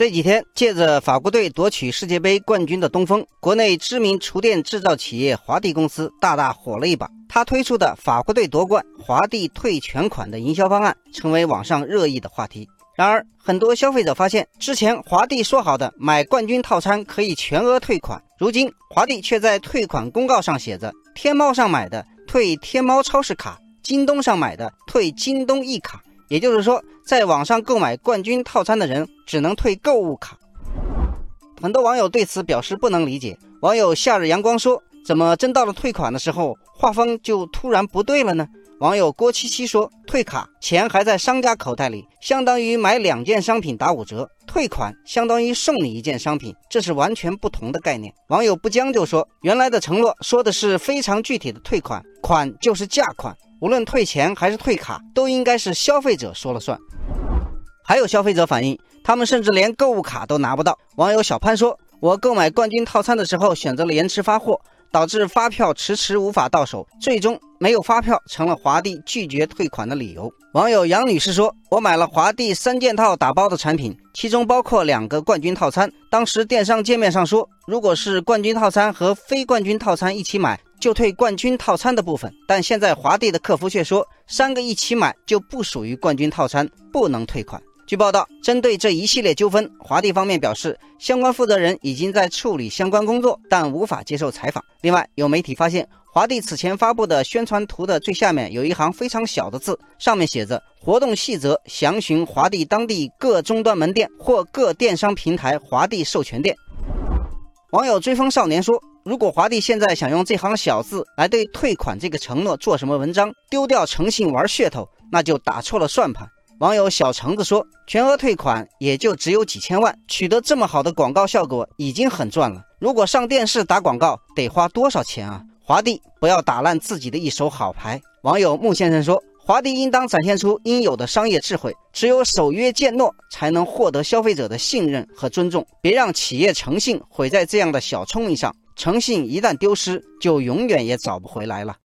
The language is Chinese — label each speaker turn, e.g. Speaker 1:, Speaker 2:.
Speaker 1: 这几天，借着法国队夺取世界杯冠军的东风，国内知名厨电制造企业华帝公司大大火了一把。他推出的法国队夺冠，华帝退全款的营销方案，成为网上热议的话题。然而，很多消费者发现，之前华帝说好的买冠军套餐可以全额退款，如今华帝却在退款公告上写着：天猫上买的退天猫超市卡，京东上买的退京东一卡。也就是说，在网上购买冠军套餐的人只能退购物卡。很多网友对此表示不能理解。网友夏日阳光说：“怎么真到了退款的时候，画风就突然不对了呢？”网友郭七七说：“退卡钱还在商家口袋里，相当于买两件商品打五折；退款相当于送你一件商品，这是完全不同的概念。”网友不将就说：“原来的承诺说的是非常具体的退款，款就是价款。”无论退钱还是退卡，都应该是消费者说了算。还有消费者反映，他们甚至连购物卡都拿不到。网友小潘说：“我购买冠军套餐的时候选择了延迟发货，导致发票迟迟无法到手，最终没有发票成了华帝拒绝退款的理由。”网友杨女士说：“我买了华帝三件套打包的产品，其中包括两个冠军套餐。当时电商界面上说，如果是冠军套餐和非冠军套餐一起买。”就退冠军套餐的部分，但现在华帝的客服却说，三个一起买就不属于冠军套餐，不能退款。据报道，针对这一系列纠纷，华帝方面表示，相关负责人已经在处理相关工作，但无法接受采访。另外，有媒体发现，华帝此前发布的宣传图的最下面有一行非常小的字，上面写着“活动细则详询华帝当地各终端门店或各电商平台华帝授权店”。网友追风少年说。如果华帝现在想用这行小字来对退款这个承诺做什么文章，丢掉诚信玩噱头，那就打错了算盘。网友小橙子说：“全额退款也就只有几千万，取得这么好的广告效果已经很赚了。如果上电视打广告，得花多少钱啊？”华帝不要打烂自己的一手好牌。网友穆先生说：“华帝应当展现出应有的商业智慧，只有守约践诺，才能获得消费者的信任和尊重。别让企业诚信毁在这样的小聪明上。”诚信一旦丢失，就永远也找不回来了。